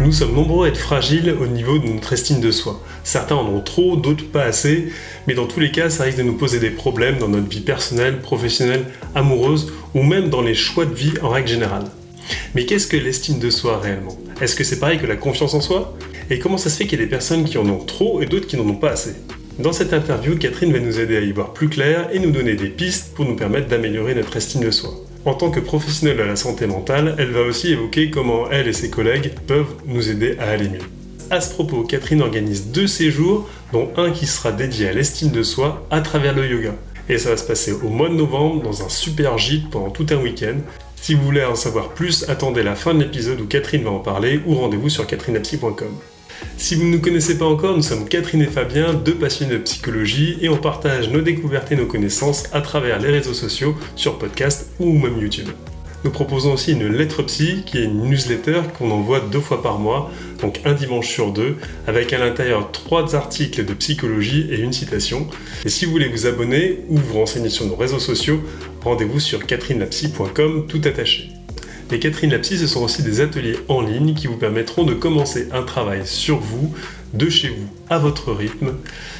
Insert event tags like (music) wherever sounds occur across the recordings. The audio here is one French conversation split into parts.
Nous sommes nombreux à être fragiles au niveau de notre estime de soi. Certains en ont trop, d'autres pas assez, mais dans tous les cas, ça risque de nous poser des problèmes dans notre vie personnelle, professionnelle, amoureuse ou même dans les choix de vie en règle générale. Mais qu'est-ce que l'estime de soi réellement? Est-ce que c'est pareil que la confiance en soi? Et comment ça se fait qu'il y a des personnes qui en ont trop et d'autres qui n'en ont pas assez? Dans cette interview, Catherine va nous aider à y voir plus clair et nous donner des pistes pour nous permettre d'améliorer notre estime de soi. En tant que professionnelle de la santé mentale, elle va aussi évoquer comment elle et ses collègues peuvent nous aider à aller mieux. À ce propos, Catherine organise deux séjours, dont un qui sera dédié à l'estime de soi à travers le yoga. Et ça va se passer au mois de novembre dans un super gîte pendant tout un week-end. Si vous voulez en savoir plus, attendez la fin de l'épisode où Catherine va en parler ou rendez-vous sur catherinepsy.com. Si vous ne nous connaissez pas encore, nous sommes Catherine et Fabien, deux passionnés de psychologie, et on partage nos découvertes et nos connaissances à travers les réseaux sociaux, sur podcast ou même YouTube. Nous proposons aussi une lettre psy, qui est une newsletter qu'on envoie deux fois par mois, donc un dimanche sur deux, avec à l'intérieur trois articles de psychologie et une citation. Et si vous voulez vous abonner ou vous renseigner sur nos réseaux sociaux, rendez-vous sur catherinelapsy.com tout attaché. Les Catherine Lapsy, ce sont aussi des ateliers en ligne qui vous permettront de commencer un travail sur vous, de chez vous, à votre rythme,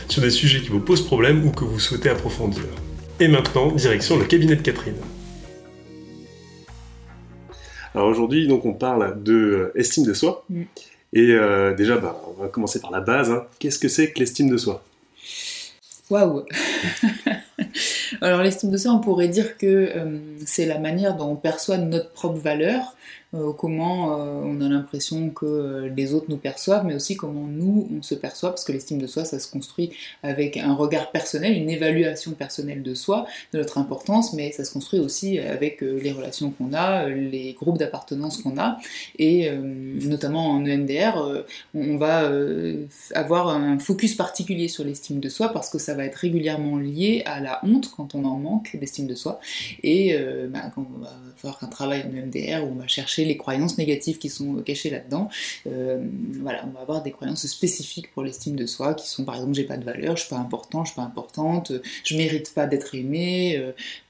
sur des sujets qui vous posent problème ou que vous souhaitez approfondir. Et maintenant, direction le cabinet de Catherine. Alors aujourd'hui, donc on parle de euh, estime de soi. Mm. Et euh, déjà, bah, on va commencer par la base. hein. Qu'est-ce que c'est que l'estime de soi? Waouh (laughs) (laughs) Alors l'estime de soi, on pourrait dire que euh, c'est la manière dont on perçoit notre propre valeur, euh, comment euh, on a l'impression que les autres nous perçoivent, mais aussi comment nous on se perçoit, parce que l'estime de soi, ça se construit avec un regard personnel, une évaluation personnelle de soi, de notre importance, mais ça se construit aussi avec les relations qu'on a, les groupes d'appartenance qu'on a, et notamment en EMDR, on va avoir un focus particulier sur l'estime de soi parce que ça va être régulièrement lié à la honte quand on en manque d'estime de soi et euh, bah, quand on va faire un travail en EMDR où on va chercher les croyances négatives qui sont cachées là-dedans, euh, voilà, on va avoir des croyances spécifiques pour l'estime de soi qui sont par exemple j'ai pas de valeur, je suis pas important, je suis pas importante, je mérite pas d'être aimé,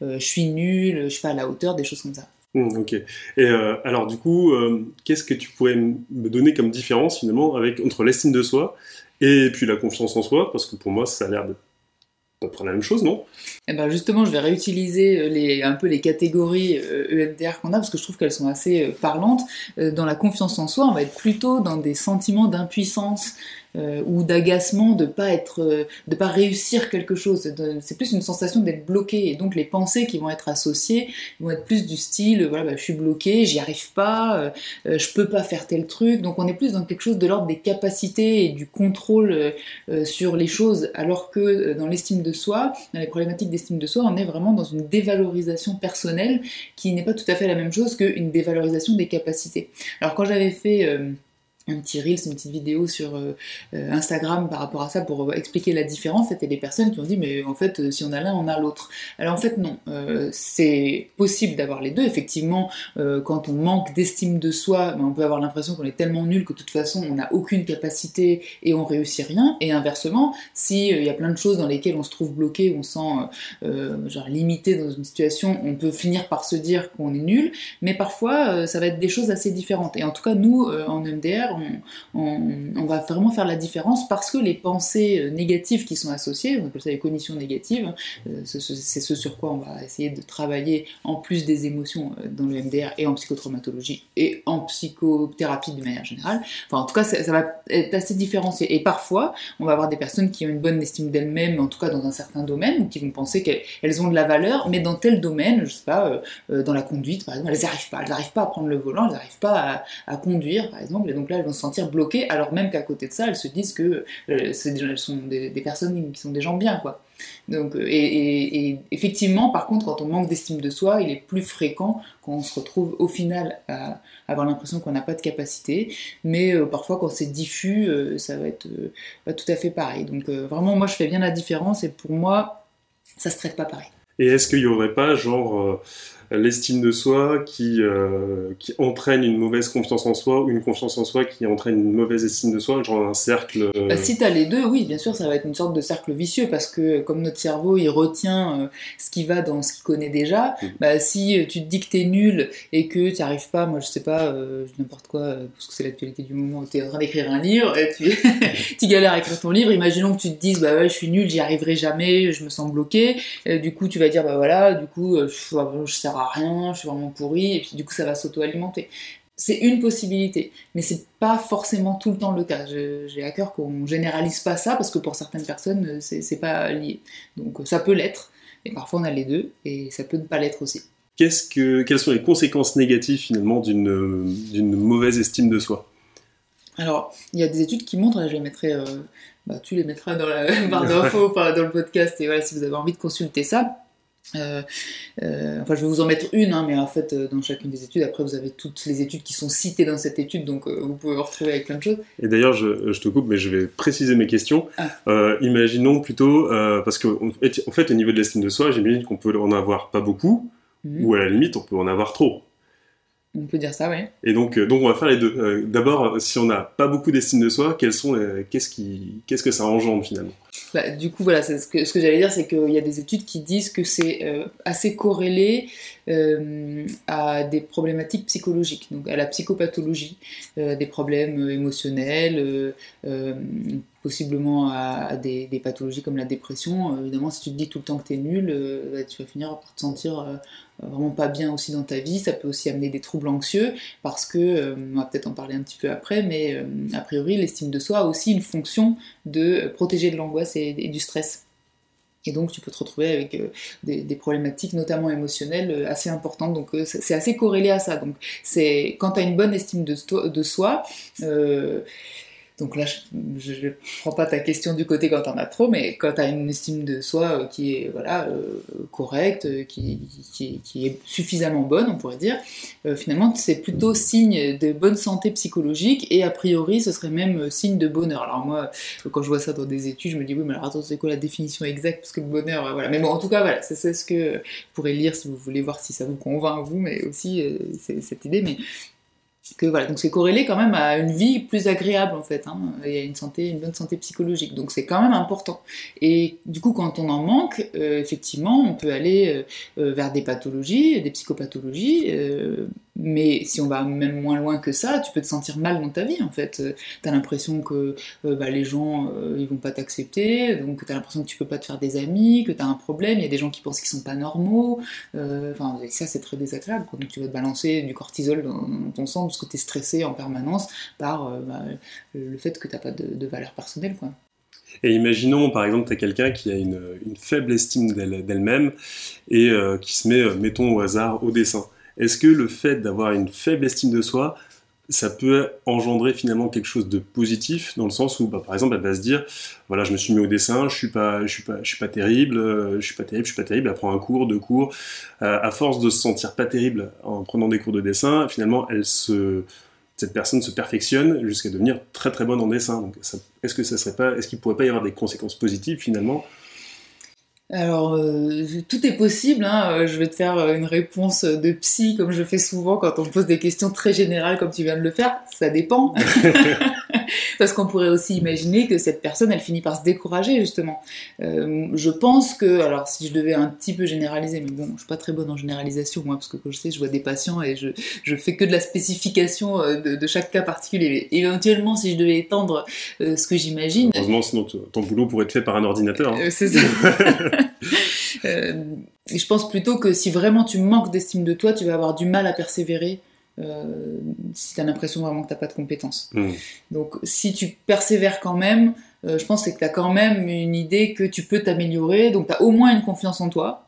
euh, je suis nul, je suis pas à la hauteur, des choses comme ça. Hmm, Ok. Et alors du coup, qu'est-ce que tu pourrais me donner comme différence finalement avec entre l'estime de soi et puis la confiance en soi? Parce que pour moi, ça a l'air à peu près la même chose, non Eh ben justement, je vais réutiliser euh, les, un peu les catégories euh, EMDR qu'on a parce que je trouve qu'elles sont assez euh, parlantes. Dans la confiance en soi, on va être plutôt dans des sentiments d'impuissance euh, ou d'agacement de pas être, euh, de pas réussir quelque chose. C'est plus une sensation d'être bloqué et donc les pensées qui vont être associées vont être plus du style, voilà, bah, je suis bloqué, j'y arrive pas, euh, euh, je peux pas faire tel truc. Donc on est plus dans quelque chose de l'ordre des capacités et du contrôle euh, euh, sur les choses, alors que euh, dans l'estime de soi, dans les problématiques d'estime de soi, on est vraiment dans une dévalorisation personnelle qui n'est pas tout à fait la même chose qu'une dévalorisation des capacités. Alors quand j'avais fait euh, un petit reel, une petite vidéo sur euh, euh, Instagram par rapport à ça pour euh, expliquer la différence, c'était les personnes qui ont dit mais en fait si on a l'un on a l'autre. Alors en fait non, c'est possible d'avoir les deux. Effectivement, quand on manque d'estime de soi, ben, on peut avoir l'impression qu'on est tellement nul que de toute façon on n'a aucune capacité et on réussit rien. Et inversement, si il y a plein de choses dans lesquelles on se trouve bloqué, on se sent genre limité dans une situation, on peut finir par se dire qu'on est nul, mais parfois ça va être des choses assez différentes. Et en tout cas, nous, en MDR, on, va vraiment faire la différence parce que les pensées euh, négatives qui sont associées, on appelle ça les cognitions négatives, euh, c'est ce, sur quoi on va essayer de travailler en plus des émotions euh, dans le MDR et en psychotraumatologie et en psychothérapie de manière générale. Enfin, en tout cas, ça, va être assez différencié. Et parfois, on va avoir des personnes qui ont une bonne estime d'elles-mêmes, en tout cas dans un certain domaine, ou qui vont penser qu'elles elles ont de la valeur, mais dans tel domaine, je sais pas, dans la conduite par exemple, elles n'arrivent pas, elles n'arrivent pas à prendre le volant, elles n'arrivent pas à, conduire par exemple, et donc elles vont se sentir bloquées, alors même qu'à côté de ça, elles se disent que euh, sont des, personnes qui sont des gens bien, quoi. Donc, euh, et, effectivement, par contre, quand on manque d'estime de soi, il est plus fréquent quand on se retrouve au final à avoir l'impression qu'on n'a pas de capacité, mais euh, parfois quand c'est diffus, euh, ça va être tout à fait pareil. Donc vraiment, moi je fais bien la différence et pour moi, ça se traite pas pareil. Et est-ce qu'il y aurait pas genre l'estime de soi qui, euh, qui entraîne une mauvaise confiance en soi ou une confiance en soi qui entraîne une mauvaise estime de soi, genre un cercle. Euh, bah, si tu as les deux, oui, bien sûr, ça va être une sorte de cercle vicieux parce que comme notre cerveau il retient ce qui va dans ce qu'il connaît déjà, mm. bah, si tu te dis que tu es nul et que tu arrives pas, moi je sais pas, n'importe quoi, parce que c'est l'actualité du moment où tu es en train d'écrire un livre et tu, (laughs) tu galères à écrire ton livre, imaginons que tu te dises, bah ouais, je suis nul, j'y arriverai jamais, je me sens bloqué, du coup tu vas dire, bah voilà, du coup je, je sers à rien, je suis vraiment pourri, et puis du coup ça va s'auto-alimenter. C'est une possibilité, mais c'est pas forcément tout le temps le cas. J'ai à cœur qu'on généralise pas ça parce que pour certaines personnes c'est pas lié. Donc ça peut l'être, et parfois on a les deux, et ça peut ne pas l'être aussi. Que, quelles sont les conséquences négatives finalement d'une mauvaise estime de soi? Alors, il y a des études qui montrent, je les mettrai, euh, bah, tu les mettras dans la (laughs) barre d'infos, dans le podcast, et voilà, si vous avez envie de consulter ça. Euh, euh, enfin, je vais vous en mettre une, hein, mais en fait, euh, dans chacune des études, après, vous avez toutes les études qui sont citées dans cette étude, donc vous pouvez vous retrouver avec plein de choses. Et d'ailleurs, je, te coupe, mais je vais préciser mes questions. Ah. imaginons plutôt, parce qu'en en fait, au niveau de l'estime de soi, j'imagine qu'on peut en avoir pas beaucoup, mhm. ou à la limite, on peut en avoir trop. On peut dire ça, oui. Et donc, donc on va faire les deux. D'abord, si on n'a pas beaucoup d'estime de soi, qu'est-ce qui, qu'est-ce que ça engendre finalement? Bah, du coup, voilà, ce que, j'allais dire, c'est qu'il y a des études qui disent que c'est euh, assez corrélé euh, à des problématiques psychologiques, donc à la psychopathologie, euh, des problèmes émotionnels, possiblement à, des, pathologies comme la dépression. évidemment, si tu te dis tout le temps que tu nul, bah, tu vas finir par te sentir vraiment pas bien aussi dans ta vie. Ça peut aussi amener des troubles anxieux parce que, on va peut-être en parler un petit peu après, mais a priori, l'estime de soi a aussi une fonction de protéger de l'angoisse et, du stress. Et donc tu peux te retrouver avec euh, des, problématiques, notamment émotionnelles, euh, assez importantes. Donc euh, c'est assez corrélé à ça. Donc c'est quand tu as une bonne estime de, de soi, donc là, je ne prends pas ta question du côté quand t'en as trop, mais quand tu as une estime de soi euh, qui est voilà, euh, correcte, euh, qui, est suffisamment bonne, on pourrait dire, finalement, c'est plutôt signe de bonne santé psychologique et a priori, ce serait même signe de bonheur. Alors moi, quand je vois ça dans des études, je me dis, oui, mais alors attends, c'est quoi la définition exacte? Parce que le bonheur, voilà. Mais bon, en tout cas, voilà, c'est ce que vous pourrez lire si vous voulez voir si ça vous convainc, vous, mais aussi cette idée. Mais que voilà, donc c'est corrélé quand même à une vie plus agréable en fait, hein, et à une santé, une bonne santé psychologique. Donc c'est quand même important. Et du coup, quand on en manque, euh, effectivement, on peut aller euh, euh, vers des pathologies, des psychopathologies, mais si on va même moins loin que ça, tu peux te sentir mal dans ta vie en fait. Tu as l'impression que bah, les gens ils vont pas t'accepter, donc tu as l'impression que tu peux pas te faire des amis, que tu as un problème, il y a des gens qui pensent qu'ils sont pas normaux. Enfin, ça c'est très désagréable. Donc tu vas te balancer du cortisol dans, ton sang parce que tu es stressé en permanence par euh, bah, le fait que tu n'as pas de, valeur personnelle. Quoi. Et imaginons, par exemple, tu as quelqu'un qui a une, faible estime d'elle-même et euh, qui se met, euh, mettons au hasard, au dessin. Est-ce que le fait d'avoir une faible estime de soi, ça peut engendrer finalement quelque chose de positif dans le sens où, bah, par exemple, elle va se dire, voilà, je me suis mis au dessin, je suis pas, je suis pas, je suis pas terrible, je suis pas terrible, je suis pas terrible. Elle prend un cours, deux cours. à force de se sentir pas terrible en prenant des cours de dessin, finalement, elle se, cette personne se perfectionne jusqu'à devenir très très bonne en dessin. Est-ce que ça serait pas, est-ce qu'il pourrait pas y avoir des conséquences positives finalement alors, euh, tout est possible. Hein. Euh, je vais te faire euh, une réponse de psy, comme je fais souvent quand on me pose des questions très générales, comme tu viens de le faire. Ça dépend. (laughs) (laughs) Parce qu'on pourrait aussi imaginer que cette personne, elle finit par se décourager, justement. je pense que, alors si je devais un petit peu généraliser, mais bon, je suis pas très bonne en généralisation, moi, parce que comme je sais, je vois des patients et je, je fais que de la spécification de, chaque cas particulier. éventuellement, si je devais étendre ce que j'imagine... Heureusement, sinon ton boulot pourrait être fait par un ordinateur. Hein. C'est ça. (laughs) Euh, et je pense plutôt que si vraiment tu manques d'estime de toi, tu vas avoir du mal à persévérer euh, si tu as l'impression vraiment que tu n'as pas de compétences. Hmm. Donc si tu persévères quand même, euh, je pense que tu as quand même une idée que tu peux t'améliorer, donc tu as au moins une confiance en toi.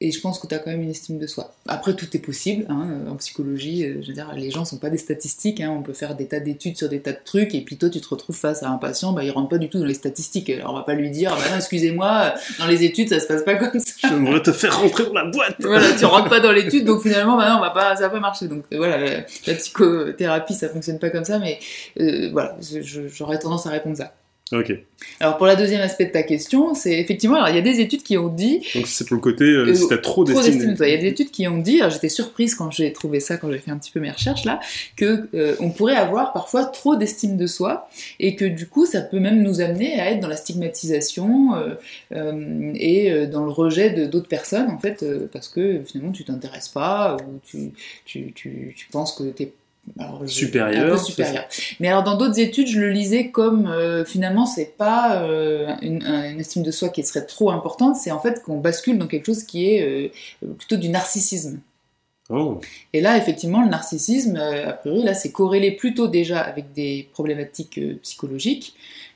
Et je pense que tu as quand même une estime de soi. Après, tout est possible. Hein, en psychologie, euh, je veux dire, les gens sont pas des statistiques. Hein, on peut faire des tas d'études sur des tas de trucs. Et puis toi, tu te retrouves face à un patient, bah, il rentre pas du tout dans les statistiques. Alors, on va pas lui dire, bah, excusez-moi, dans les études, ça se passe pas (laughs) comme ça. J'aimerais te faire rentrer dans la boîte. voilà, tu rentres pas dans l'étude, donc finalement, bah, on va pas, ça va pas marcher. Donc voilà, la, psychothérapie, ça fonctionne pas comme ça. Mais euh, voilà, j'aurais tendance à répondre ça. Ok. Alors pour la deuxième aspect de ta question, c'est effectivement, alors il y a des études qui ont dit. Donc c'est pour le côté, euh, si t'as trop d'estime. de toi. Il y a des études qui ont dit, alors j'étais surprise quand j'ai trouvé ça, quand j'ai fait un petit peu mes recherches là, que euh, on pourrait avoir parfois trop d'estime de soi et que du coup ça peut même nous amener à être dans la stigmatisation euh, et dans le rejet de d'autres personnes en fait parce que finalement tu t'intéresses pas ou tu, tu, tu, tu penses que t'es supérieur. Mais alors dans d'autres études, je le lisais comme euh, finalement c'est pas euh, une, estime de soi qui serait trop importante, c'est en fait qu'on bascule dans quelque chose qui est euh, plutôt du narcissisme. Oh. Et là, effectivement, le narcissisme, a priori, là, c'est corrélé plutôt déjà avec des problématiques psychologiques,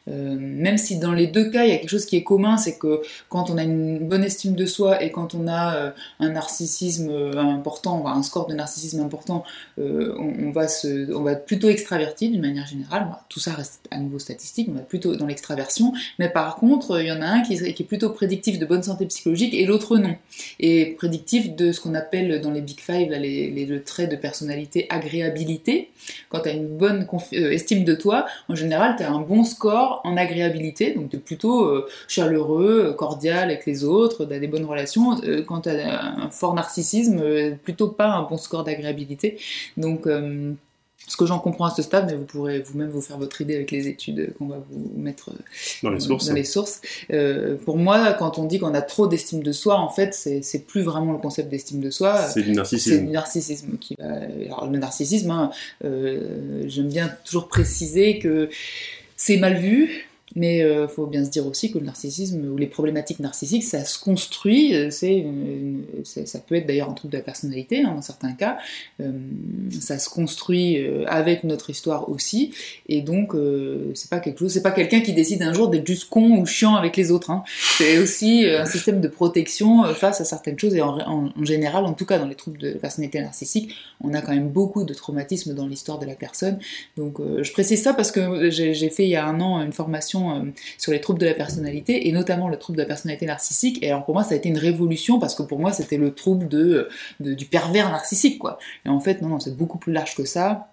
euh, même si dans les deux cas, il y a quelque chose qui est commun, c'est que quand on a une bonne estime de soi et quand on a euh, un narcissisme euh, important, un score de narcissisme important, on, va se, on va être plutôt extraverti d'une manière générale. tout ça reste à nouveau statistique, on va plutôt dans l'extraversion. Mais par contre, il y en a un qui, est plutôt prédictif de bonne santé psychologique et l'autre non. Et prédictif de ce qu'on appelle dans les Big Five les, les, traits de personnalité agréabilité. Quand tu as une bonne estime de toi, en général, tu as un bon score en agréabilité, donc es plutôt euh, chaleureux, cordial avec les autres, as des bonnes relations. Euh, quand tu as un fort narcissisme, euh, plutôt pas un bon score d'agréabilité. Donc ce que j'en comprends à ce stade, mais vous pourrez vous-même vous faire votre idée avec les études qu'on va vous mettre dans les sources. les sources. pour moi, quand on dit qu'on a trop d'estime de soi, en fait, c'est plus vraiment le concept d'estime de soi. C'est du narcissisme. C'est du narcissisme qui va. Alors, le narcissisme, hein, j'aime bien toujours préciser que c'est mal vu, mais il euh, faut bien se dire aussi que le narcissisme ou les problématiques narcissiques, ça se construit. Euh, c'est, ça peut être d'ailleurs un trouble de la personnalité hein, dans certains cas. Euh, ça se construit avec notre histoire aussi, et donc c'est pas quelque chose, c'est pas quelqu'un qui décide un jour d'être juste con ou chiant avec les autres. Hein. C'est aussi un système de protection face à certaines choses. Et en, général, en tout cas dans les troubles de personnalité narcissique, on a quand même beaucoup de traumatismes dans l'histoire de la personne. Donc je précise ça parce que j'ai fait il y a un an une formation euh, sur les troubles de la personnalité, et notamment le trouble de la personnalité narcissique. Et alors pour moi, ça a été une révolution, parce que pour moi, c'était le trouble du pervers narcissique, quoi. Et en fait, non, non, c'est beaucoup plus large que ça.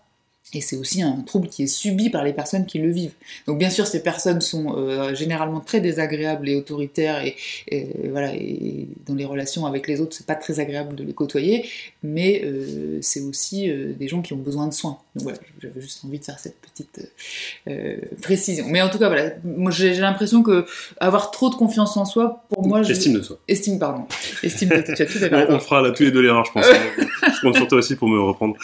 Et c'est aussi un trouble qui est subi par les personnes qui le vivent. Donc bien sûr, ces personnes sont euh, généralement très désagréables et autoritaires, et, voilà, et dans les relations avec les autres, c'est pas très agréable de les côtoyer, mais euh, c'est aussi euh, des gens qui ont besoin de soins. Donc voilà, j'avais juste envie de faire cette petite précision. Mais en tout cas, voilà, moi j'ai l'impression que avoir trop de confiance en soi, pour moi, estime de soi. Estime, pardon. Estime de tu as tout à On fera là tous les deux l'erreur, je pense. (laughs) je compte sur toi aussi pour me reprendre.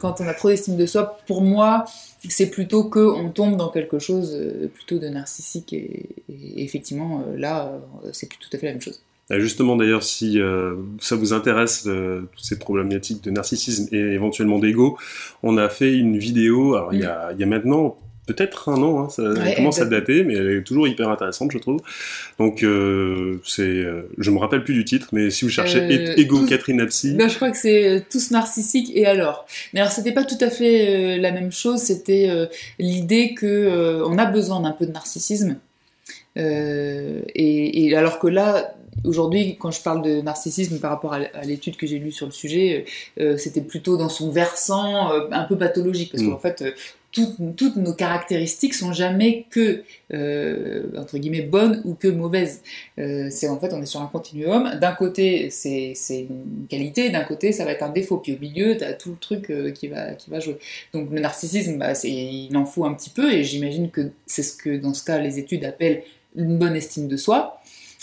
quand on a trop estime de soi, pour moi, c'est plutôt que on tombe dans quelque chose euh, plutôt de narcissique et, effectivement euh, là, euh, c'est plus tout à fait la même chose. Justement, d'ailleurs, si ça vous intéresse, toutes ces problématiques de narcissisme et éventuellement d'ego, on a fait une vidéo, alors il, y a, il y a maintenant peut-être un an, hein, ça commence à dater, mais elle est toujours hyper intéressante, je trouve. Donc, euh, c'est, euh, je me rappelle plus du titre, mais si vous cherchez euh, Ego Catherine Napsi. Ben, je crois que c'est euh, tous narcissiques et alors. Mais alors, c'était pas tout à fait la même chose. C'était l'idée que on a besoin d'un peu de narcissisme. Et, et, alors que là, aujourd'hui, quand je parle de narcissisme par rapport à l'étude que j'ai lue sur le sujet, c'était plutôt dans son versant un peu pathologique, parce mm. qu'en fait, toutes, nos caractéristiques sont jamais que euh, entre guillemets bonnes ou que mauvaises. Euh, c'est en fait on est sur un continuum. D'un côté c'est une qualité, d'un côté ça va être un défaut. Puis au milieu as tout le truc euh, qui va qui va jouer. Donc le narcissisme, bah, il en faut un petit peu et j'imagine que c'est ce que dans ce cas les études appellent une bonne estime de soi.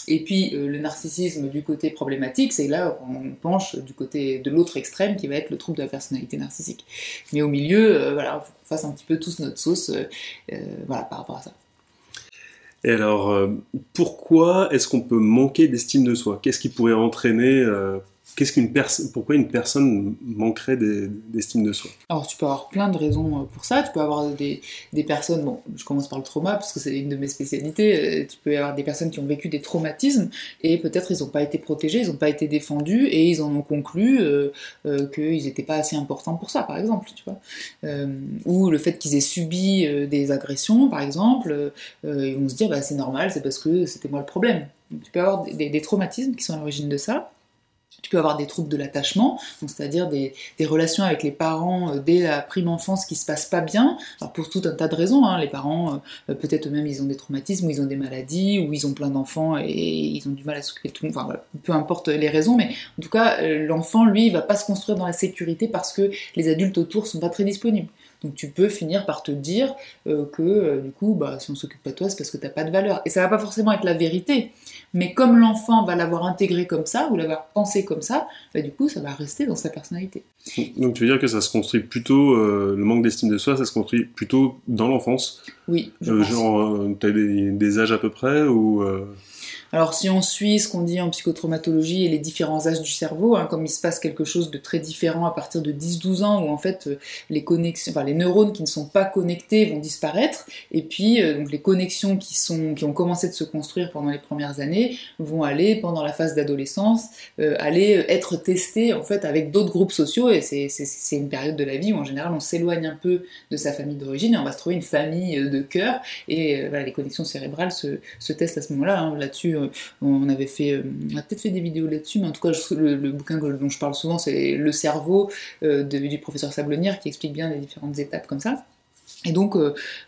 Et puis euh, le narcissisme du côté problématique, c'est là qu'on penche du côté de l'autre extrême qui va être le trouble de la personnalité narcissique. Mais au milieu, euh, voilà, faut qu'on fasse un petit peu tous notre sauce euh, voilà, par rapport à ça. Et alors, pourquoi est-ce qu'on peut manquer d'estime de soi? Qu'est-ce qui pourrait entraîner qu'est-ce qu'une personne, pourquoi une personne manquerait d'estime de soi? Alors tu peux avoir plein de raisons euh, pour ça. Tu peux avoir des, des personnes, bon, je commence par le trauma parce que c'est une de mes spécialités. Euh, tu peux avoir des personnes qui ont vécu des traumatismes et peut-être ils n'ont pas été protégés, ils n'ont pas été défendus et ils en ont conclu euh, qu'ils n'étaient pas assez importants pour ça, par exemple, tu vois. ou le fait qu'ils aient subi des agressions, par exemple, ils vont se dire bah c'est normal, c'est parce que c'était moi le problème. tu peux avoir des, des traumatismes qui sont à l'origine de ça. Tu peux avoir des troubles de l'attachement, c'est-à-dire des, relations avec les parents euh, dès la prime enfance qui se passent pas bien. Alors pour tout un tas de raisons, hein. les parents, euh, peut-être eux-mêmes ils ont des traumatismes, ou ils ont des maladies, ou ils ont plein d'enfants et ils ont du mal à s'occuper de tout. Enfin peu importe les raisons, mais en tout cas euh, l'enfant lui il va pas se construire dans la sécurité parce que les adultes autour sont pas très disponibles. Donc tu peux finir par te dire euh, que euh, du coup, bah, si on s'occupe pas de toi, c'est parce que tu n'as pas de valeur. Et ça va pas forcément être la vérité. Mais comme l'enfant va l'avoir intégré comme ça, ou l'avoir pensé comme ça, bah, du coup, ça va rester dans sa personnalité. Donc tu veux dire que ça se construit plutôt, euh, le manque d'estime de soi, ça se construit plutôt dans l'enfance? Oui. Je genre, tu as des, des, âges à peu près ou alors si on suit ce qu'on dit en psychotraumatologie et les différents âges du cerveau, hein, comme il se passe quelque chose de très différent à partir de 10-12 ans où en fait euh, les connexions, enfin les neurones qui ne sont pas connectés vont disparaître et puis euh, donc les connexions qui sont qui ont commencé de se construire pendant les premières années vont aller pendant la phase d'adolescence euh, aller être testées en fait avec d'autres groupes sociaux et c'est une période de la vie où en général on s'éloigne un peu de sa famille d'origine et on va se trouver une famille de cœur et voilà, les connexions cérébrales se, se testent à ce moment-là. Hein. Là-dessus on avait fait, euh, on a peut-être fait des vidéos là-dessus, mais en tout cas, le, bouquin dont je parle souvent, c'est Le cerveau euh, du professeur Sablonnière qui explique bien les différentes étapes comme ça. Et donc,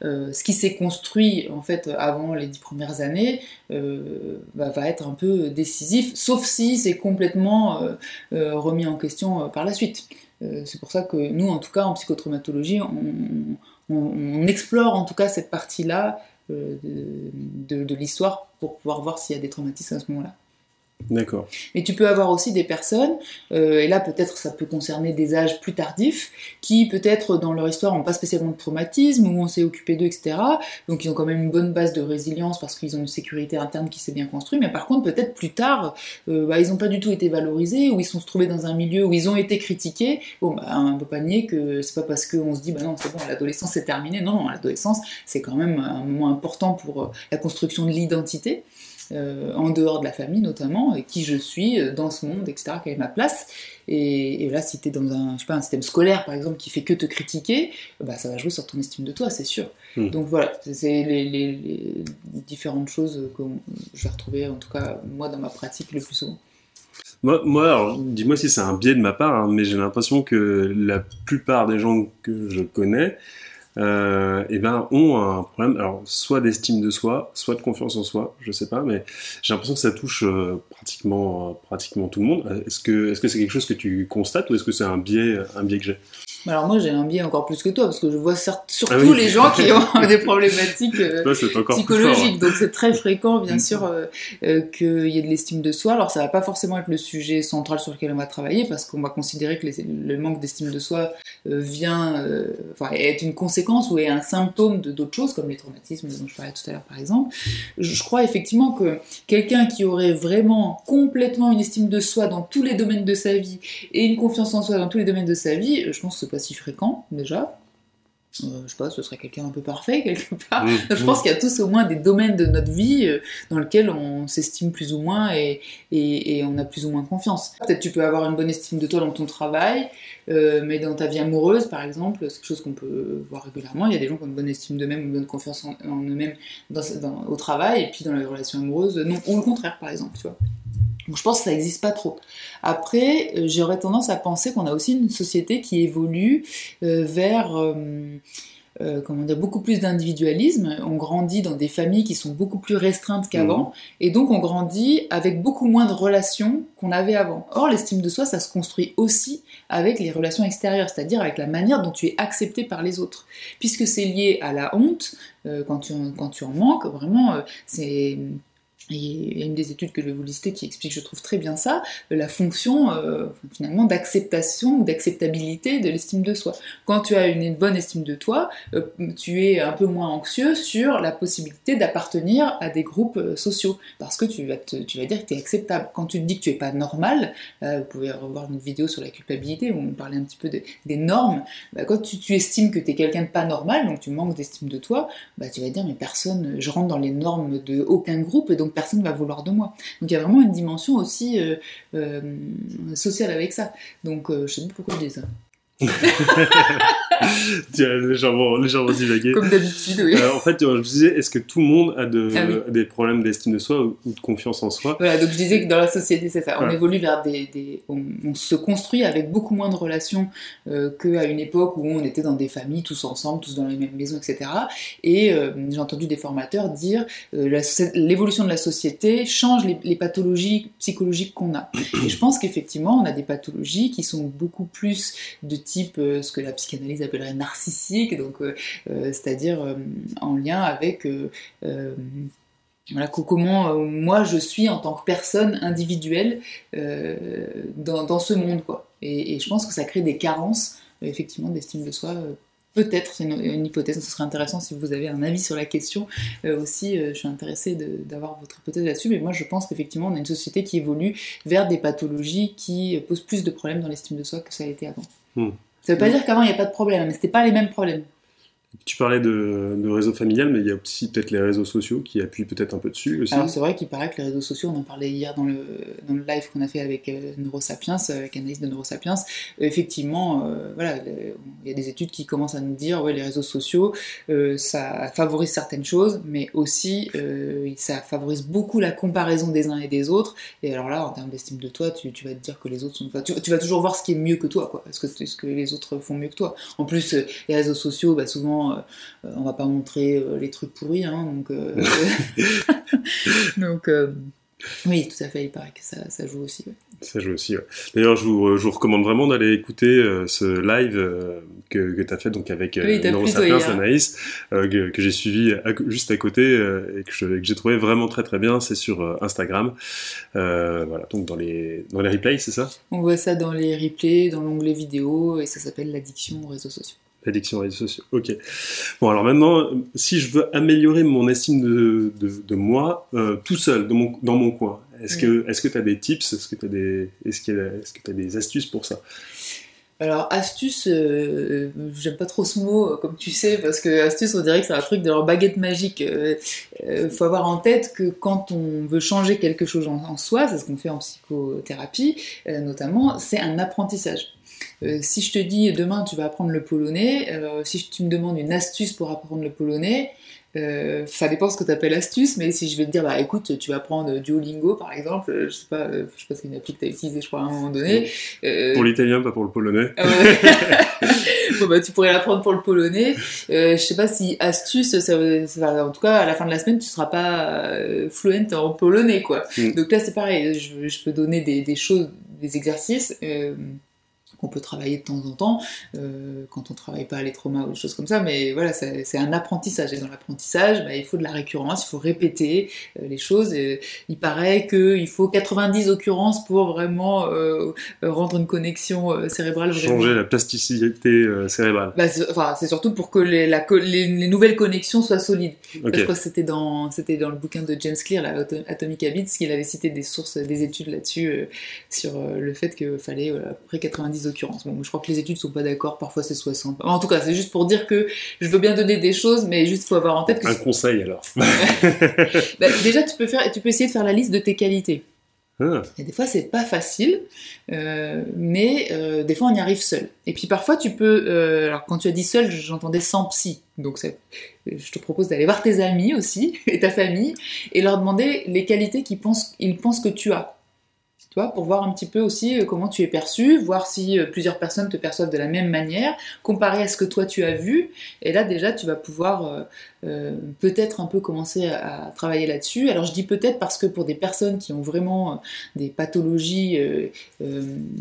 ce qui s'est construit en fait avant les dix premières années bah, va être un peu décisif, sauf si c'est complètement remis en question par la suite. c'est pour ça que nous, en tout cas, en psychotraumatologie, on explore en tout cas cette partie-là de, de l'histoire pour pouvoir voir s'il y a des traumatismes à ce moment-là. D'accord. Mais tu peux avoir aussi des personnes, euh, et là peut-être ça peut concerner des âges plus tardifs, qui peut-être dans leur histoire n'ont pas spécialement de traumatisme, ou on s'est occupé d'eux, etc. Donc ils ont quand même une bonne base de résilience parce qu'ils ont une sécurité interne qui s'est bien construite, mais par contre peut-être plus tard, euh, bah, ils n'ont pas du tout été valorisés, ou ils sont trouvés dans un milieu où ils ont été critiqués. Bon, bah, on ne peut pas nier que c'est pas parce qu'on se dit, bah non, c'est bon, l'adolescence c'est terminé. Non, non, l'adolescence c'est quand même un moment important pour euh, la construction de l'identité. Euh, en dehors de la famille notamment, et qui je suis euh, dans ce monde, etc., quelle est ma place. Et, là, si tu es dans un, je sais pas, un système scolaire, par exemple, qui fait que te critiquer, bah, ça va jouer sur ton estime de toi, c'est sûr. Hmm. Donc voilà, c'est les, différentes choses que je vais retrouver, en tout cas, moi, dans ma pratique le plus souvent. Moi, moi dis-moi si c'est un biais de ma part, hein, mais j'ai l'impression que la plupart des gens que je connais euh, eh ben, ont un problème, alors soit d'estime de soi, soit de confiance en soi, je sais pas, mais j'ai l'impression que ça touche euh, pratiquement, pratiquement tout le monde. Est-ce que, est-ce que c'est quelque chose que tu constates ou est-ce que c'est un biais, un biais que j'ai? Alors moi j'ai un biais encore plus que toi parce que je vois surtout ah les gens qui (laughs) ont des problématiques euh, psychologiques. Donc c'est très fréquent bien mm. sûr euh, euh, qu'il y ait de l'estime de soi. Alors ça va pas forcément être le sujet central sur lequel on va travailler parce qu'on va considérer que le manque d'estime de soi vient, enfin est une conséquence ou est un symptôme de d'autres choses comme les traumatismes dont je parlais tout à l'heure par exemple. Je, crois effectivement que quelqu'un qui aurait vraiment complètement une estime de soi dans tous les domaines de sa vie et une confiance en soi dans tous les domaines de sa vie, je pense que pas si fréquent déjà. Euh, je sais pas, ce serait quelqu'un un peu parfait (laughs) quelque part. Mmh. je pense qu'il y a tous au moins des domaines de notre vie euh, dans lesquels on s'estime plus ou moins et, et, on a plus ou moins confiance. Peut-être tu peux avoir une bonne estime de toi dans ton travail, euh, mais dans ta vie amoureuse par exemple, c'est quelque chose qu'on peut voir régulièrement. Il y a des gens qui ont une bonne estime d'eux-mêmes, une bonne confiance en, eux-mêmes au travail et puis dans les relations amoureuses, non, ou le contraire par exemple, tu vois. Donc je pense que ça n'existe pas trop. Après, euh, j'aurais tendance à penser qu'on a aussi une société qui évolue euh, vers euh, comment dire, beaucoup plus d'individualisme. On grandit dans des familles qui sont beaucoup plus restreintes qu'avant, mhm. et donc on grandit avec beaucoup moins de relations qu'on avait avant. Or, l'estime de soi, ça se construit aussi avec les relations extérieures, c'est-à-dire avec la manière dont tu es accepté par les autres. Puisque c'est lié à la honte, quand, tu, quand tu en manques, vraiment, c'est il y a une des études que je vais vous lister qui explique, je trouve très bien ça, la fonction euh, finalement d'acceptation ou d'acceptabilité de l'estime de soi. Quand tu as une bonne estime de toi, euh, tu es un peu moins anxieux sur la possibilité d'appartenir à des groupes euh, sociaux, parce que tu vas, tu vas dire que tu es acceptable. Quand tu te dis que tu es pas normal, vous pouvez revoir une vidéo sur la culpabilité où on parlait un petit peu des normes, bah, quand tu, estimes que tu es quelqu'un de pas normal, donc tu manques d'estime de toi, bah, tu vas dire mais personne, je rentre dans les normes de aucun groupe, donc personne ne va vouloir de moi. Donc il y a vraiment une dimension aussi euh, euh, sociale avec ça. Donc euh, je sais pas pourquoi je dis ça. (laughs) (laughs) légèrement, légèrement divagué. Comme d'habitude, oui. Euh, en fait, je disais, est-ce que tout le monde a de, Ah oui. des problèmes d'estime de soi ou, de confiance en soi? Voilà, donc je disais que dans la société, c'est ça. On Ouais. évolue vers des. des- on, on se construit avec beaucoup moins de relations euh, qu'à une époque où on était dans des familles, tous ensemble, tous dans les mêmes maisons, etc. Et euh, j'ai entendu des formateurs dire euh, l'évolution de la société change les, les pathologies psychologiques qu'on a. Et je pense qu'effectivement, on a des pathologies qui sont beaucoup plus de type euh, ce que la psychanalyse narcissique, donc euh, euh, c'est-à-dire euh, en lien avec comment moi je suis en tant que personne individuelle dans, ce monde quoi. Et, je pense que ça crée des carences effectivement d'estime de soi. Peut-être, c'est une, hypothèse, ce serait intéressant si vous avez un avis sur la question aussi. je suis intéressée d'avoir votre hypothèse là-dessus, mais moi je pense qu'effectivement on a une société qui évolue vers des pathologies qui posent plus de problèmes dans l'estime de soi que ça a été avant. Hmm. Ça veut pas dire qu'avant il n'y a pas de problème, mais c'était pas les mêmes problèmes. Tu parlais de, réseau familial, mais il y a aussi peut-être les réseaux sociaux qui appuient peut-être un peu dessus aussi. Alors c'est vrai qu'il paraît que les réseaux sociaux, on en parlait hier dans le, dans le live qu'on a fait avec euh, Neurosapiens, euh, avec Analyse de Neurosapiens, euh, effectivement, voilà, il y a des études qui commencent à nous dire, ouais, les réseaux sociaux, ça favorise certaines choses, mais aussi ça favorise beaucoup la comparaison des uns et des autres, et alors là, en termes d'estime de toi, tu, vas te dire que les autres sont... tu, vas toujours voir ce qui est mieux que toi, quoi, parce que, ce que les autres font mieux que toi. En plus, les réseaux sociaux, bah, souvent, euh, euh, on va pas montrer euh, les trucs pourris, hein, donc... (laughs) (laughs) donc, oui, tout à fait, il paraît que ça, ça joue aussi. ouais. Ça joue aussi. ouais. D'ailleurs, je vous, je vous recommande vraiment d'aller écouter euh, ce live euh, que, que tu as fait donc avec euh, Oui, d'Anaïs, euh, que, que j'ai suivi à juste à côté et que j'ai trouvé vraiment très très bien. C'est sur Instagram. Voilà, donc dans les, dans les replays, c'est ça? On voit ça dans les replays, dans l'onglet vidéo, et ça s'appelle l'addiction aux réseaux sociaux. L'addiction aux réseaux sociaux. Ok. Bon, alors maintenant, si je veux améliorer mon estime de, de, de moi euh, tout seul, dans mon, dans mon coin, est-ce que est-ce que tu as des tips? Est-ce que tu as des est-ce que as des astuces pour ça? Alors, astuce, euh, j'aime pas trop ce mot, euh, comme tu sais, parce que astuce, on dirait que c'est un truc de leur baguette magique. Euh, euh, faut avoir en tête que quand on veut changer quelque chose en, en soi, c'est ce qu'on fait en psychothérapie, euh, notamment, c'est un apprentissage. Euh, si je te dis demain tu vas apprendre le polonais, euh, si tu me demandes une astuce pour apprendre le polonais, euh, ça dépend ce que tu appelles astuce, mais si je vais te dire, bah écoute, tu vas apprendre Duolingo par exemple, je sais pas, je sais pas si c'est une appli que tu as utilisée, je crois, à un moment donné. Pour l'italien, pas pour le polonais. (laughs) (laughs) bon bah tu pourrais l'apprendre pour le polonais. Je sais pas si astuce, ça, ça en tout cas à la fin de la semaine tu seras pas euh, fluent en polonais quoi. Mm. Donc là c'est pareil, je, je peux donner des, des choses, des exercices. euh, qu'on peut travailler de temps en temps euh, quand on travaille pas les traumas ou des choses comme ça mais voilà c'est un apprentissage et dans l'apprentissage bah, il faut de la récurrence il faut répéter euh, les choses et il paraît qu'il faut 90 occurrences pour vraiment euh, euh, rendre une connexion euh, cérébrale vraiment Changer la plasticité euh, cérébrale. bah, c'est enfin, c'est surtout pour que les, la co- les, les nouvelles connexions soient solides. Ok. Je crois que c'était dans, le bouquin de James Clear, Atomic Habits, qu'il avait cité des sources, des études là-dessus, euh, sur euh, le fait qu'il fallait voilà, à peu près 90 occurrences. Bon, je crois que les études sont pas d'accord, parfois c'est 60. En tout cas, c'est juste pour dire que je veux bien donner des choses, mais juste faut avoir en tête que Un conseil alors. (laughs) bah, déjà tu peux, faire, tu peux essayer de faire la liste de tes qualités. Ah, Et des fois, c'est pas facile, euh, mais euh, des fois, on y arrive seul. Et puis parfois, tu peux. euh, alors, quand tu as dit seul, j'entendais sans psy. Donc, je te propose d'aller voir tes amis aussi (laughs) et ta famille et leur demander les qualités qu'ils pensent, ils pensent que tu as. Pour voir un petit peu aussi euh, comment tu es perçu, voir si euh, plusieurs personnes te perçoivent de la même manière, comparer à ce que toi tu as vu. Et là, déjà, tu vas pouvoir euh, peut-être un peu commencer à, travailler là-dessus. Alors, je dis peut-être parce que pour des personnes qui ont vraiment euh, des pathologies euh,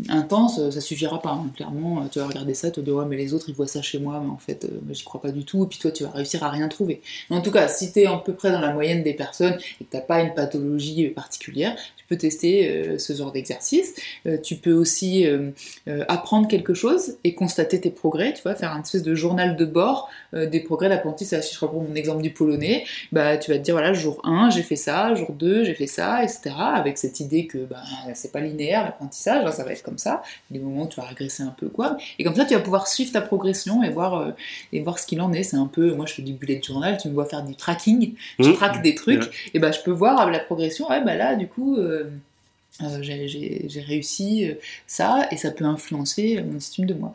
intenses, ça suffira pas. hein. Clairement, tu vas regarder ça, tu vas dire ouais mais les autres ils voient ça chez moi, mais en fait j'y crois pas du tout. Et puis toi tu vas réussir à rien trouver. En tout cas, si tu es à peu près dans la moyenne des personnes et que t'as pas une pathologie particulière, tu peux tester ce genre d'exercice. Tu peux aussi apprendre quelque chose et constater tes progrès. Tu vois, faire un espèce de journal de bord des progrès d'apprentissage. Je reprends mon exemple du polonais, bah tu vas te dire voilà jour 1 j'ai fait ça, jour 2 j'ai fait ça, etc. Avec cette idée que bah, c'est pas linéaire l'apprentissage, hein, ça va être comme ça. Des moments où tu vas régresser un peu quoi. Et comme ça tu vas pouvoir suivre ta progression et voir euh, et voir ce qu'il en est. C'est un peu moi je fais du bullet journal, tu me vois faire du tracking, je Mmh. traque des trucs Ouais. et bah je peux voir la progression. Ouais bah là du coup euh, j'ai réussi ça et ça peut influencer mon estime de moi.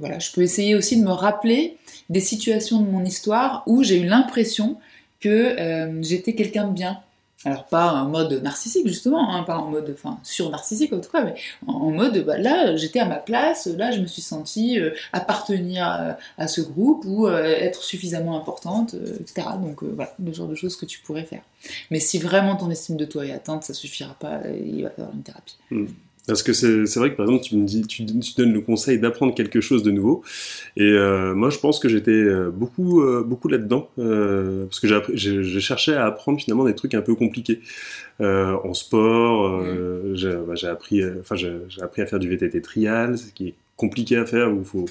voilà, je peux essayer aussi de me rappeler des situations de mon histoire où j'ai eu l'impression que j'étais quelqu'un de bien, alors pas en mode narcissique justement, hein, pas en mode enfin sur-narcissique en tout cas, mais en, mode bah, là j'étais à ma place, là je me suis sentie euh, appartenir à, ce groupe ou euh, être suffisamment importante, euh, etc. Donc voilà, le genre de choses que tu pourrais faire. Mais si vraiment ton estime de toi est atteinte, ça suffira pas, il va falloir une thérapie. Hmm. Parce que c'est vrai que par exemple, tu me dis, tu, donnes le conseil d'apprendre quelque chose de nouveau. Et euh, moi, je pense que j'étais euh, beaucoup, euh, beaucoup là-dedans. parce que j'ai cherché à apprendre finalement des trucs un peu compliqués. en sport, mmh. bah, j'ai appris, enfin, j'ai appris à faire du VTT trial, ce qui est compliqué à faire, où il faut,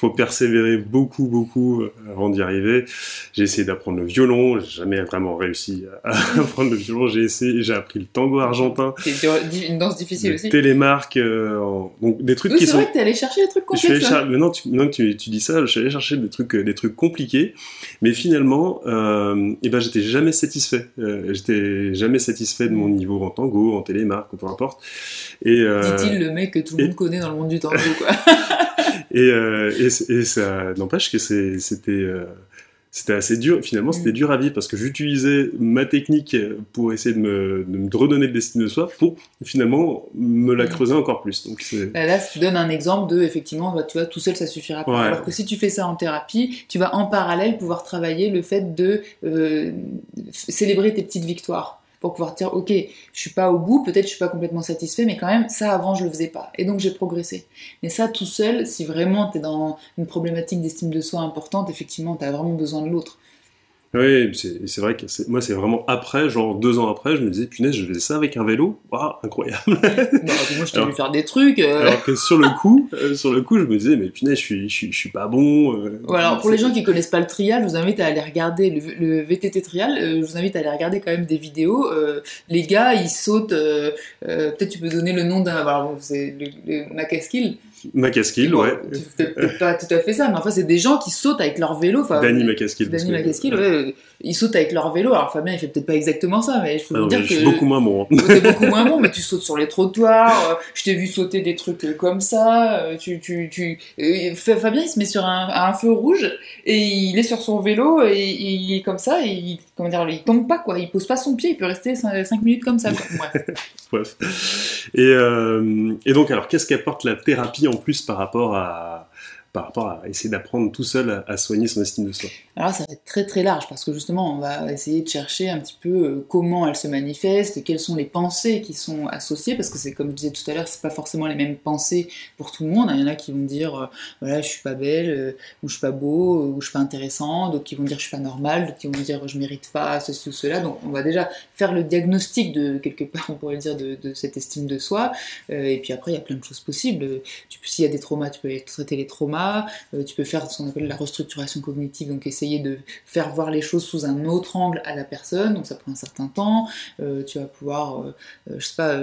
faut persévérer beaucoup, beaucoup euh, avant d'y arriver. J'ai essayé d'apprendre le violon, j'ai jamais vraiment réussi à (laughs) apprendre le violon. J'ai essayé, j'ai appris le tango argentin. C'est une danse difficile aussi. Télémarque, euh, donc des trucs qui sont. C'est vrai que allé chercher des trucs compliqués. Maintenant, tu, maintenant que tu, tu, dis ça, je suis allé chercher des trucs, euh, des trucs compliqués, mais finalement, euh, et eh ben, j'étais jamais satisfait. j'étais jamais satisfait de mon niveau en tango, en télémarque, ou peu importe. Et dit-il le mec que tout le monde connaît dans le monde du tango, quoi. (laughs) (laughs) et, euh, et, et, ça n'empêche que c'était euh, c'était assez dur. Finalement, c'était dur à vivre parce que j'utilisais ma technique pour essayer de me, de me redonner de l'estime de soi pour finalement me la creuser encore plus. Donc, là, tu donnes un exemple de effectivement, bah, tu vois, tout seul ça suffira pas. Alors que si tu fais ça en thérapie, tu vas en parallèle pouvoir travailler le fait de euh, célébrer tes petites victoires pour pouvoir dire ok je suis pas au bout peut-être je suis pas complètement satisfait mais quand même ça avant je le faisais pas. Et donc j'ai progressé. Mais ça tout seul si vraiment tu es dans une problématique d'estime de soi importante effectivement tu as vraiment besoin de l'autre oui, c'est vrai que moi, c'est vraiment après, genre deux ans après, je me disais, punaise, je faisais ça avec un vélo, waouh, incroyable. (laughs) moi, je t'ai vu faire des trucs. Euh. Alors que sur le coup, euh, sur le coup, je me disais, mais punaise, je suis, je suis, pas bon. Euh. alors pour les gens qui connaissent pas le trial, je vous invite à aller regarder le, VTT trial. je vous invite à aller regarder quand même des vidéos. les gars, ils sautent. Peut-être tu peux donner le nom d'un. Alors, c'est le, le Macaskill. Macaskill, ouais. Peut-être pas tout à fait ça, mais enfin, c'est des gens qui sautent avec leur vélo. Danny Macaskill. Danny Macaskill, ouais ils sautent avec leur vélo. Alors Fabien, il fait peut-être pas exactement ça, mais je peux vous dire que. Je suis beaucoup moins bon. Hein. T'es beaucoup moins bon, mais tu sautes sur les trottoirs. Euh, je t'ai vu sauter des trucs euh, comme ça. Euh, tu, tu, tu... Fabien, il se met sur un, un, feu rouge et il est sur son vélo et, il est comme ça et il, comment dire, il tombe pas quoi. Il pose pas son pied. Il peut rester 5 minutes comme ça. (laughs) Bref. Et, et donc, alors, qu'est-ce qu'apporte la thérapie en plus par rapport à par rapport à essayer d'apprendre tout seul à, soigner son estime de soi Alors ça va être très très large parce que justement on va essayer de chercher un petit peu euh, comment elle se manifeste, quelles sont les pensées qui sont associées parce que c'est comme je disais tout à l'heure, c'est pas forcément les mêmes pensées pour tout le monde. Il y en a qui vont dire euh, voilà je suis pas belle, euh, ou je suis pas beau, ou je suis pas intéressant, d'autres qui vont dire je suis pas normal, d'autres qui vont dire je mérite pas ceci ou cela. Donc on va déjà faire le diagnostic de quelque part on pourrait dire de, cette estime de soi. et puis après il y a plein de choses possibles. S'il y a des traumas, tu peux traiter les traumas euh, tu peux faire ce qu'on appelle la restructuration cognitive, donc essayer de faire voir les choses sous un autre angle à la personne, donc ça prend un certain temps. Euh, tu vas pouvoir, euh, je sais pas,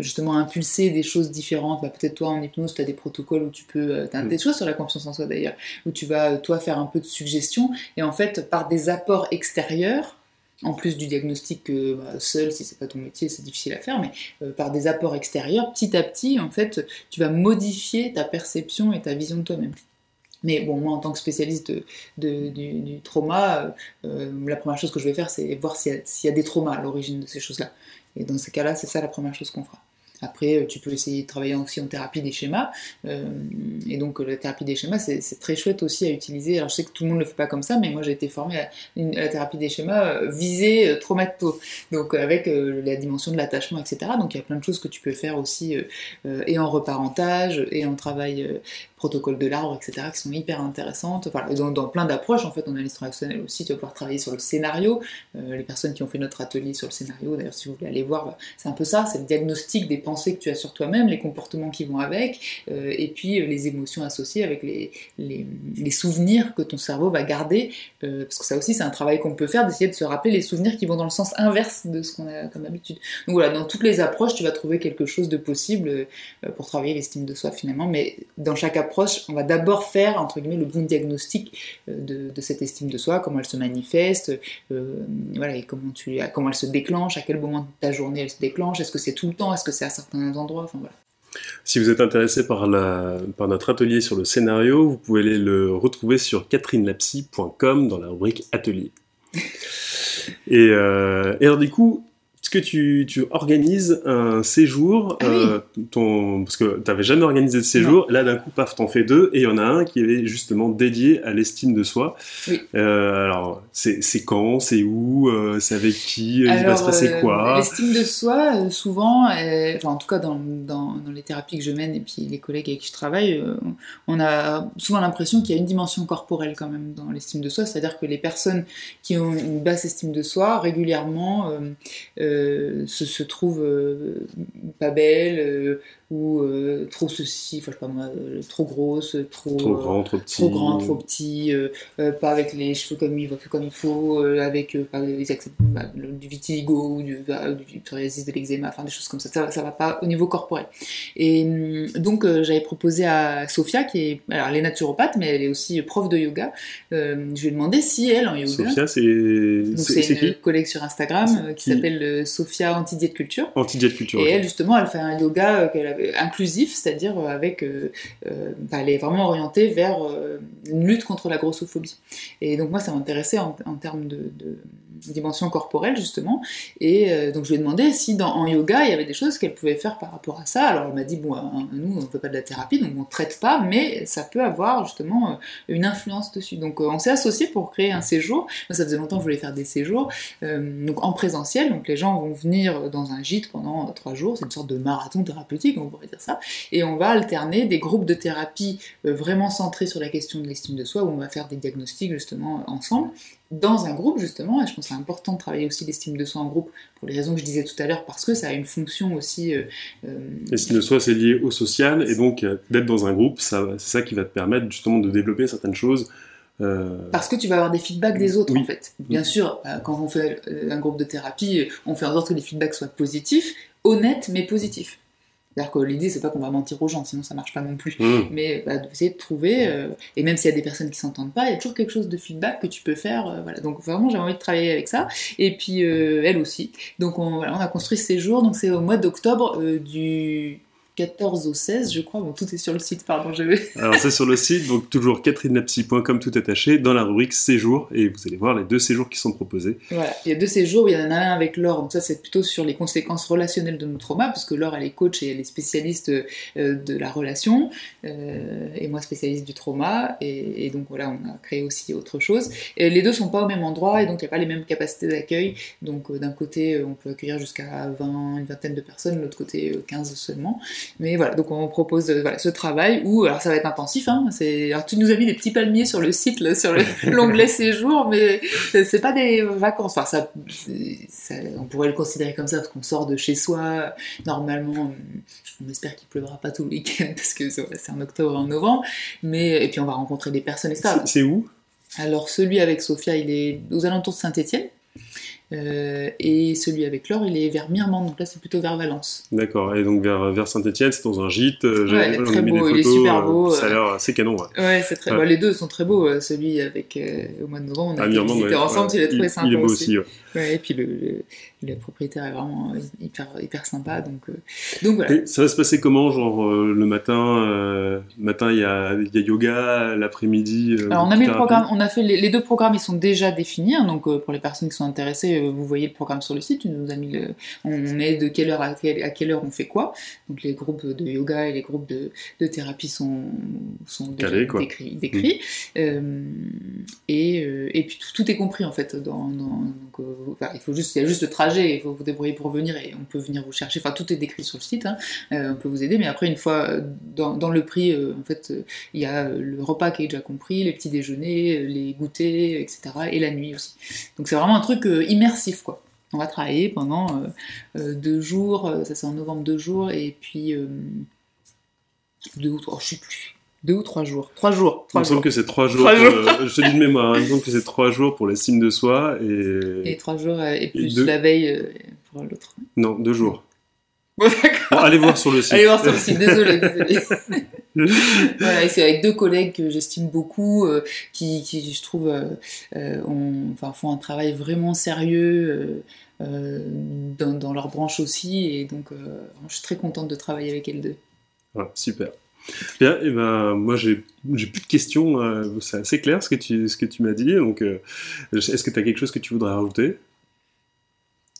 justement impulser des choses différentes. Bah, peut-être toi en hypnose, tu as des protocoles où tu peux, tu as des choses sur la confiance en soi d'ailleurs, où tu vas toi faire un peu de suggestion et en fait par des apports extérieurs, en plus du diagnostic que bah, seul, si c'est pas ton métier, c'est difficile à faire, mais euh, par des apports extérieurs, petit à petit, en fait, tu vas modifier ta perception et ta vision de toi-même. Mais bon, moi, en tant que spécialiste du, trauma, euh, la première chose que je vais faire, c'est voir s'il y, y, a des traumas à l'origine de ces choses-là. Et dans ces cas-là, c'est ça la première chose qu'on fera. Après, euh, tu peux essayer de travailler aussi en thérapie des schémas. Euh, et donc, la thérapie des schémas, c'est très chouette aussi à utiliser. Alors, je sais que tout le monde ne le fait pas comme ça, mais moi, j'ai été formée à, la thérapie des schémas euh, visée traumato. Donc, avec la dimension de l'attachement, etc. Donc, il y a plein de choses que tu peux faire aussi, et en reparentage, et en travail protocole de l'arbre, etc., qui sont hyper intéressantes. Dans, plein d'approches, en fait, on a traditionnelle aussi, tu vas pouvoir travailler sur le scénario. les personnes qui ont fait notre atelier sur le scénario, d'ailleurs, si vous voulez aller voir, bah, c'est un peu ça, c'est le diagnostic des pensées que tu as sur toi-même, les comportements qui vont avec, et puis les émotions associées avec les, les, souvenirs que ton cerveau va garder, parce que ça aussi c'est un travail qu'on peut faire, d'essayer de se rappeler les souvenirs qui vont dans le sens inverse de ce qu'on a comme habitude. Donc voilà, dans toutes les approches, tu vas trouver quelque chose de possible pour travailler l'estime de soi finalement, mais dans chaque approche, on va d'abord faire, entre guillemets, le bon diagnostic de, de cette estime de soi, comment elle se manifeste, voilà, et comment, tu, comment elle se déclenche, à quel moment de ta journée elle se déclenche, est-ce que c'est tout le temps, est-ce que c'est à certains endroits, enfin voilà. Si vous êtes intéressé par, la, par notre atelier sur le scénario, vous pouvez aller le retrouver sur catherinelapsy.com dans la rubrique atelier. (laughs) et, euh, et alors du coup, que tu, tu organises un séjour, ah euh, ton, parce que tu n'avais jamais organisé de séjour, là d'un coup, paf, t'en fais deux, et il y en a un qui est justement dédié à l'estime de soi. Oui. Euh, alors, c'est quand, c'est où, euh, c'est avec qui, il va se passer quoi L'estime de soi, souvent, enfin, en tout cas dans, dans, dans, les thérapies que je mène et puis les collègues avec qui je travaille, on a souvent l'impression qu'il y a une dimension corporelle quand même dans l'estime de soi, c'est-à-dire que les personnes qui ont une basse estime de soi, régulièrement, euh, se, se, trouve euh, pas belle, euh, ou euh, trop ceci, enfin je sais pas moi, euh, trop grosse, trop, trop grand, trop petit, trop grand, trop petit, euh, pas avec les cheveux comme il, comme il faut, avec pas, bah, du vitiligo, du, bah, du psoriasis, de l'eczéma, enfin des choses comme ça, ça, ça va pas au niveau corporel. Et hum, donc j'avais proposé à Sophia, qui est, alors elle est naturopathe, mais elle est aussi prof de yoga, je lui ai demandé si elle en yoga. Sophia, c'est une collègue sur Instagram qui, s'appelle Sophia Antidiète Culture. Antidiète Culture. Et elle justement, elle fait un yoga qu'elle avait inclusif, c'est-à-dire euh, avec, euh, euh, bah, elle est vraiment orientée vers une lutte contre la grossophobie. Et donc moi, ça m'intéressait en, termes de, dimension corporelle justement. Et donc je lui ai demandé si dans, en yoga il y avait des choses qu'elle pouvait faire par rapport à ça. Alors elle m'a dit bon, nous on ne fait pas de la thérapie, donc on ne traite pas, mais ça peut avoir justement une influence dessus. Donc on s'est associé pour créer un séjour. Moi ça faisait longtemps que je voulais faire des séjours, donc en présentiel. Donc les gens vont venir dans un gîte pendant trois jours. C'est une sorte de marathon thérapeutique, on pourrait dire ça. Et on va alterner des groupes de thérapie euh, vraiment centrés sur la question de l'estime de soi, où on va faire des diagnostics justement ensemble, dans un groupe justement, et je pense que c'est important de travailler aussi l'estime de soi en groupe, pour les raisons que je disais tout à l'heure, parce que ça a une fonction aussi... Euh, euh, l'estime de soi, c'est lié au social, et donc d'être dans un groupe, c'est ça qui va te permettre justement de développer certaines choses. Parce que tu vas avoir des feedbacks des autres en fait. Bien sûr, quand on fait un groupe de thérapie, on fait en sorte que les feedbacks soient positifs, honnêtes mais positifs. C'est-à-dire que l'idée, c'est pas qu'on va mentir aux gens, sinon ça marche pas non plus. Mmh. Mais bah, d'essayer de trouver, euh, et même s'il y a des personnes qui s'entendent pas, il y a toujours quelque chose de feedback que tu peux faire. Euh, voilà. Donc vraiment, j'ai envie de travailler avec ça. Et puis euh, elle aussi. Donc on, voilà, on a construit ces jours. Donc c'est au mois d'octobre du 14 au 16, je crois. Bon, tout est sur le site, pardon, je vais. (laughs) Alors, c'est sur le site, donc toujours catherinelapsy.com, tout attaché, dans la rubrique séjour, et vous allez voir les deux séjours qui sont proposés. Voilà, il y a deux séjours, il y en a un avec Laure, donc ça, c'est plutôt sur les conséquences relationnelles de nos traumas, parce que Laure, elle est coach et elle est spécialiste euh, de la relation, euh, et moi, spécialiste du trauma, et, donc voilà, on a créé aussi autre chose. Et les deux sont pas au même endroit, et donc il n'y a pas les mêmes capacités d'accueil. Donc, euh, d'un côté, on peut accueillir jusqu'à 20, une vingtaine de personnes, de l'autre côté, 15 seulement. Mais voilà, donc on propose euh, voilà, ce travail où, alors ça va être intensif, hein, alors tu nous as mis des petits palmiers sur le site, là, sur (laughs) l'onglet séjour, mais c'est pas des vacances, enfin ça, on pourrait le considérer comme ça parce qu'on sort de chez soi, normalement, on espère qu'il pleuvra pas tout le week-end (laughs) parce que c'est en octobre, en novembre, mais, et puis on va rencontrer des personnes, etc. C'est où? Alors celui avec Sophia, il est aux alentours de Saint-Étienne. Euh, et celui avec Laure, il est vers Myrmande, donc là c'est plutôt vers Valence. D'accord, et donc vers, vers Saint-Etienne, c'est dans un gîte. Euh, ouais, très beau, il est super euh, beau. ça a l'air assez canon. Ouais, ouais c'est très beau. Les deux sont très beaux. Celui avec au mois de novembre, on a ah, visité ensemble, tu l'as trouvé sympa. Il est beau aussi. aussi et puis le, le, propriétaire est vraiment hyper, hyper sympa. Donc, donc voilà. ça va se passer comment Genre le matin, matin il y a, y a, yoga, l'après-midi. Alors on a mis le programme, on a fait les, deux programmes, ils sont déjà définis. Hein, donc pour les personnes qui sont intéressées, vous voyez le programme sur le site, nous a mis on est de quelle heure à quelle, heure on fait quoi. Donc les groupes de yoga et les groupes de, de thérapie sont, sont décrits. décrits. Mm. Euh, et, euh, et, puis tout, est compris en fait. Dans, donc, euh, il faut juste, il y a juste le trajet, il faut vous débrouiller pour venir et on peut venir vous chercher. Enfin, tout est décrit sur le site, hein. on peut vous aider. Mais après, une fois dans, dans le prix, en fait, il y a le repas qui est déjà compris, les petits déjeuners, les goûters, etc. Et la nuit aussi. Donc c'est vraiment un truc immersif, quoi. On va travailler pendant deux jours, ça c'est en novembre deux jours, et puis deux ou trois, je sais plus. Deux ou trois jours Trois jours. il me semble que c'est trois jours. je te dis de mémoire, il me semble que c'est trois jours pour l'estime de soi et. Et trois jours et plus la veille pour l'autre. Non, deux jours. Bon, allez voir sur le site. Allez voir sur le site, désolé. (laughs) voilà, et c'est avec deux collègues que j'estime beaucoup, euh, qui, qui, je trouve, euh, euh enfin, font un travail vraiment sérieux euh, dans, dans, leur branche aussi, et donc je suis très contente de travailler avec elles deux. Super. Bien, et ben, moi j'ai plus de questions, c'est assez clair ce que tu, ce que tu m'as dit, donc est-ce que tu as quelque chose que tu voudrais rajouter?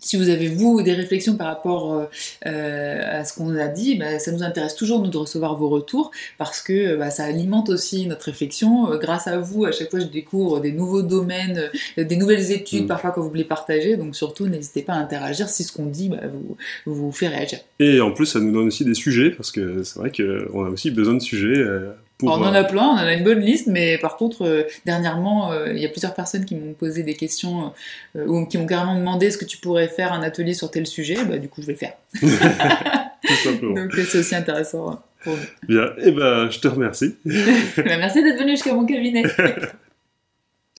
Si vous avez vous des réflexions par rapport euh, euh, à ce qu'on a dit, bah, ça nous intéresse toujours nous de recevoir vos retours parce que bah, ça alimente aussi notre réflexion. Euh, grâce à vous, à chaque fois je découvre des nouveaux domaines, des nouvelles études, mm. parfois que vous voulez partager. Donc surtout n'hésitez pas à interagir si ce qu'on dit bah, vous, vous fait réagir. Et en plus ça nous donne aussi des sujets parce que c'est vrai qu'on a aussi besoin de sujets on en a plein, on en a une bonne liste, mais par contre, euh, dernièrement, euh, il y a plusieurs personnes qui m'ont posé des questions euh, ou qui m'ont carrément demandé est-ce que tu pourrais faire un atelier sur tel sujet bah, Du coup, je vais le faire. (laughs) (laughs) Tout simplement. Donc, c'est aussi intéressant pour nous. Bien, et eh ben, je te remercie. (laughs) Bah, merci d'être venu jusqu'à mon cabinet.